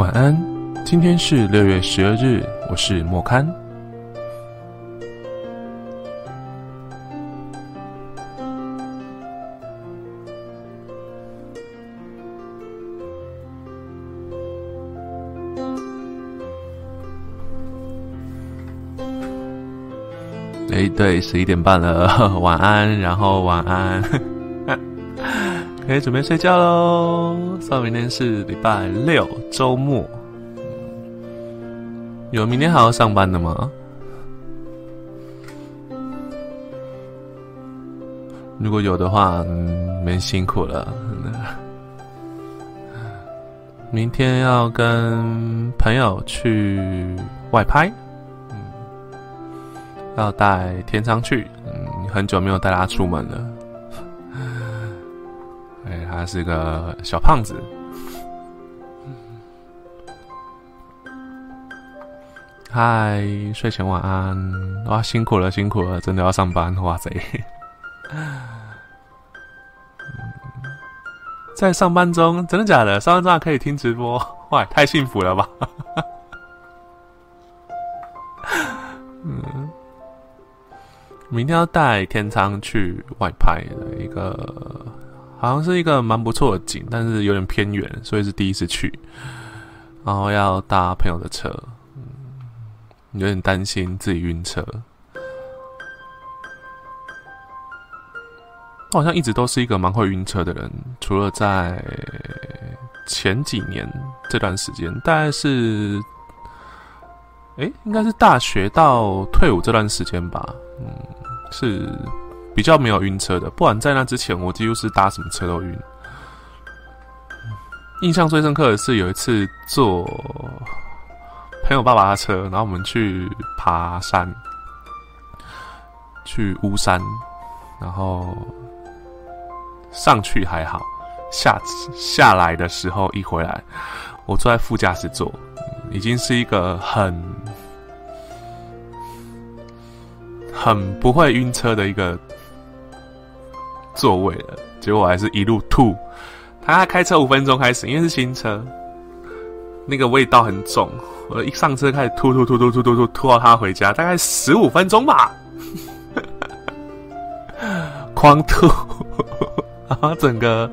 晚安，今天是六月十二日，我是莫刊。哎，对，十一点半了，晚安，然后晚安，可以准备睡觉喽。算明天是礼拜六，周末。有明天还要上班的吗？如果有的话，嗯，蛮辛苦了。明天要跟朋友去外拍。嗯要带天仓去，嗯，很久没有带他出门了。他是个小胖子。嗨，睡前晚安。哇，辛苦了，辛苦了，真的要上班，哇塞！在上班中，真的假的？上班中还可以听直播，哇，太幸福了吧！嗯明天要带天仓去外拍的一个，好像是一个蛮不错的景，但是有点偏远，所以是第一次去。然后要搭朋友的车，有点担心自己晕车。我好像一直都是一个蛮会晕车的人，除了在前几年这段时间，大概是，哎，应该是大学到退伍这段时间吧，嗯。是比较没有晕车的，不然在那之前，我几乎是搭什么车都晕。印象最深刻的是有一次坐朋友爸爸的车，然后我们去爬山，去巫山，然后上去还好，下下来的时候一回来，我坐在副驾驶座，已经是一个很。很不会晕车的一个座位了，结果我还是一路吐。他开车五分钟开始，因为是新车，那个味道很重。我一上车开始吐吐吐吐吐吐吐吐到他回家，大概十五分钟吧，狂吐，然后整个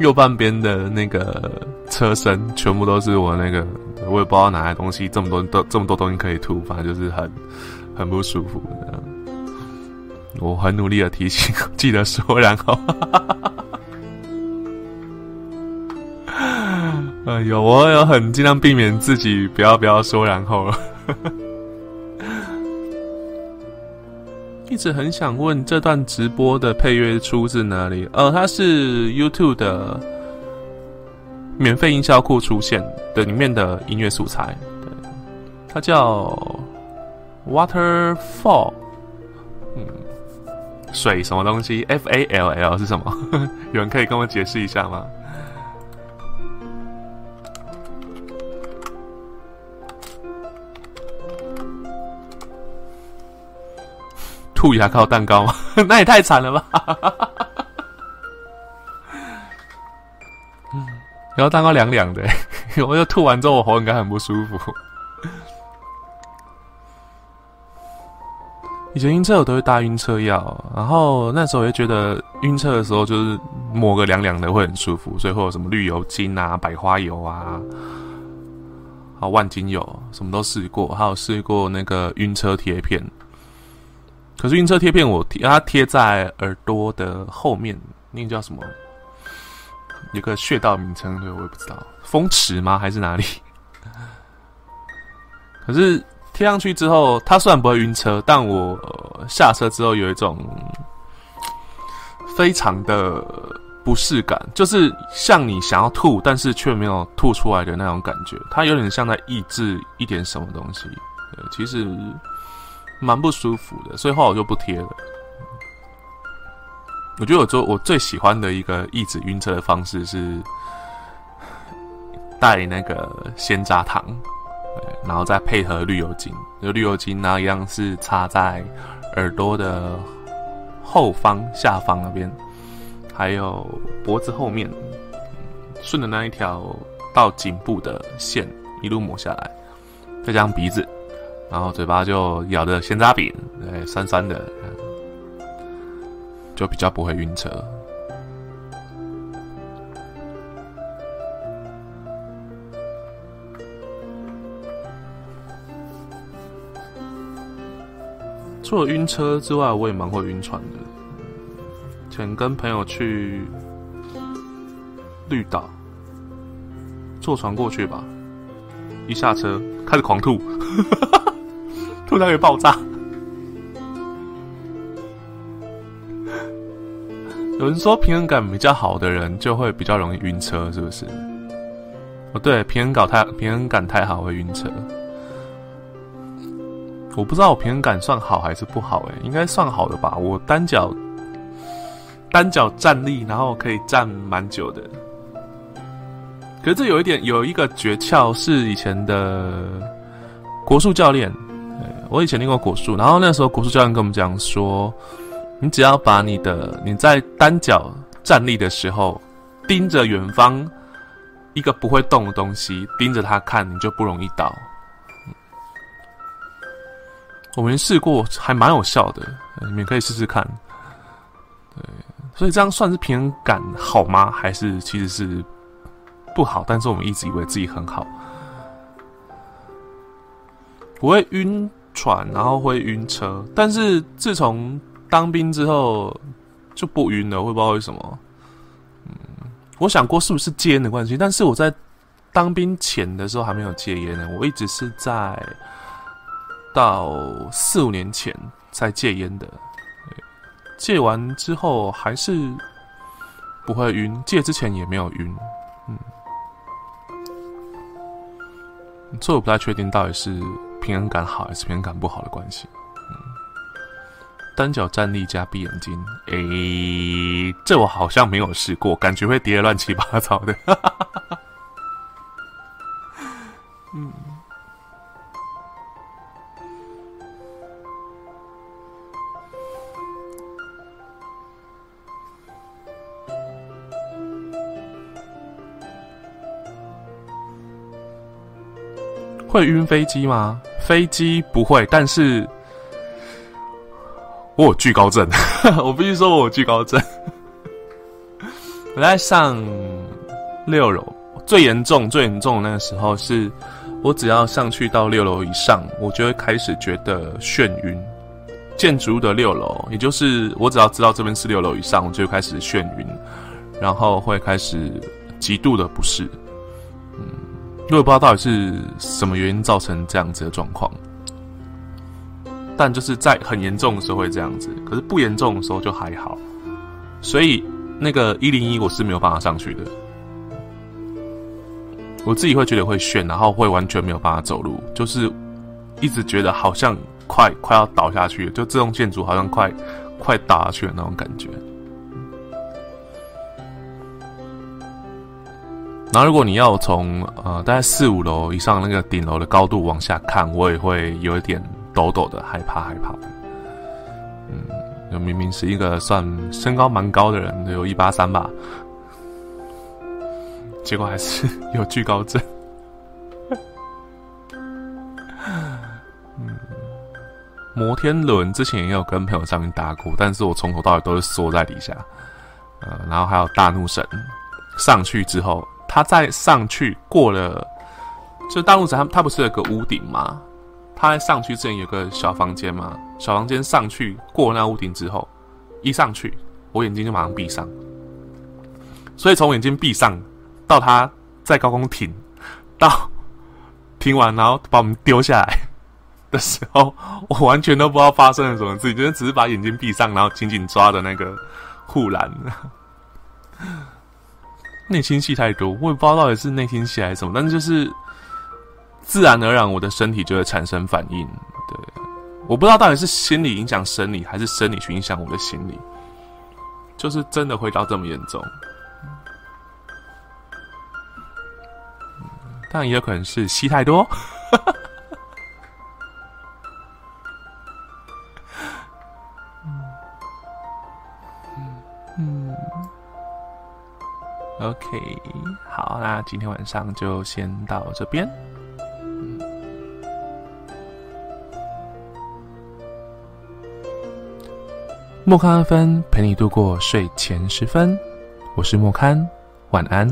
右半边的那个车身全部都是我那个，我也不知道哪来东西，这么多都这么多东西可以吐，反正就是很很不舒服。我很努力的提醒，记得说，然后，哎呦，我有很尽量避免自己不要不要说，然后了，一直很想问这段直播的配乐出自哪里？呃，它是 YouTube 的免费音效库出现的里面的音乐素材，对，它叫 Waterfall，嗯。水什么东西？F A L L 是什么？有人可以跟我解释一下吗？吐牙膏蛋糕吗？那也太惨了吧！然后蛋糕凉凉的，我就吐完之后，我喉应该很不舒服。以前晕车我都会搭晕车药，然后那时候我就觉得晕车的时候就是抹个凉凉的会很舒服，所以会有什么绿油精啊、百花油啊、啊万金油，什么都试过，还有试过那个晕车贴片。可是晕车贴片我贴它贴在耳朵的后面，那个叫什么？有个穴道名称，对我也不知道，风池吗？还是哪里？可是。贴上去之后，它虽然不会晕车，但我下车之后有一种非常的不适感，就是像你想要吐，但是却没有吐出来的那种感觉。它有点像在抑制一点什么东西，其实蛮不舒服的。所以后来我就不贴了。我觉得我做我最喜欢的一个抑制晕车的方式是带那个鲜榨糖。然后再配合绿油精，就绿油精呢一样是插在耳朵的后方、下方那边，还有脖子后面，顺着那一条到颈部的线一路抹下来，再加上鼻子，然后嘴巴就咬着鲜渣饼，对，酸酸的，就比较不会晕车。除了晕车之外，我也蛮会晕船的。前跟朋友去绿岛，坐船过去吧，一下车开始狂吐，吐到会爆炸。有人说平衡感比较好的人就会比较容易晕车，是不是？哦，对，平衡感太平衡感太好会晕车。我不知道我平衡感算好还是不好哎，应该算好的吧。我单脚单脚站立，然后可以站蛮久的。可是这有一点有一个诀窍，是以前的国术教练，我以前练过国术，然后那时候国术教练跟我们讲说，你只要把你的你在单脚站立的时候，盯着远方一个不会动的东西，盯着它看，你就不容易倒。我们试过，还蛮有效的，你们可以试试看。对，所以这样算是平衡感好吗？还是其实是不好？但是我们一直以为自己很好。不会晕船，然后会晕车，但是自从当兵之后就不晕了，我不知道为什么。嗯，我想过是不是戒烟的关系，但是我在当兵前的时候还没有戒烟呢，我一直是在。到四五年前才戒烟的，戒完之后还是不会晕，戒之前也没有晕，嗯，所以我不太确定到底是平衡感好还是平衡感不好的关系。嗯，单脚站立加闭眼睛，诶，这我好像没有试过，感觉会跌得乱七八糟的。会晕飞机吗？飞机不会，但是我有惧高症。我必须说，我有惧高症。我在上六楼，最严重、最严重的那个时候，是我只要上去到六楼以上，我就会开始觉得眩晕。建筑物的六楼，也就是我只要知道这边是六楼以上，我就开始眩晕，然后会开始极度的不适。我也不知道到底是什么原因造成这样子的状况，但就是在很严重的时候会这样子，可是不严重的时候就还好，所以那个一零一我是没有办法上去的，我自己会觉得会眩，然后会完全没有办法走路，就是一直觉得好像快快要倒下去，就这栋建筑好像快快倒下去的那种感觉。然后，如果你要从呃大概四五楼以上那个顶楼的高度往下看，我也会有一点抖抖的，害怕害怕。嗯，就明明是一个算身高蛮高的人，有一八三吧，结果还是有惧高症。摩天轮之前也有跟朋友上面搭过，但是我从头到尾都是缩在底下。呃，然后还有大怒神上去之后。他再上去过了，就大陆子他他不是有个屋顶吗？他在上去之前有个小房间嘛，小房间上去过那屋顶之后，一上去我眼睛就马上闭上，所以从眼睛闭上到他在高空停，到停完然后把我们丢下来 的时候，我完全都不知道发生了什么事情，就是只是把眼睛闭上，然后紧紧抓着那个护栏。内心戏太多，我也不知道到底是内心戏还是什么，但是就是自然而然，我的身体就会产生反应。对，我不知道到底是心理影响生理，还是生理去影响我的心理，就是真的会到这么严重。但也有可能是戏太多。OK，好，那今天晚上就先到这边。莫康安芬陪你度过睡前时分，我是莫康，晚安。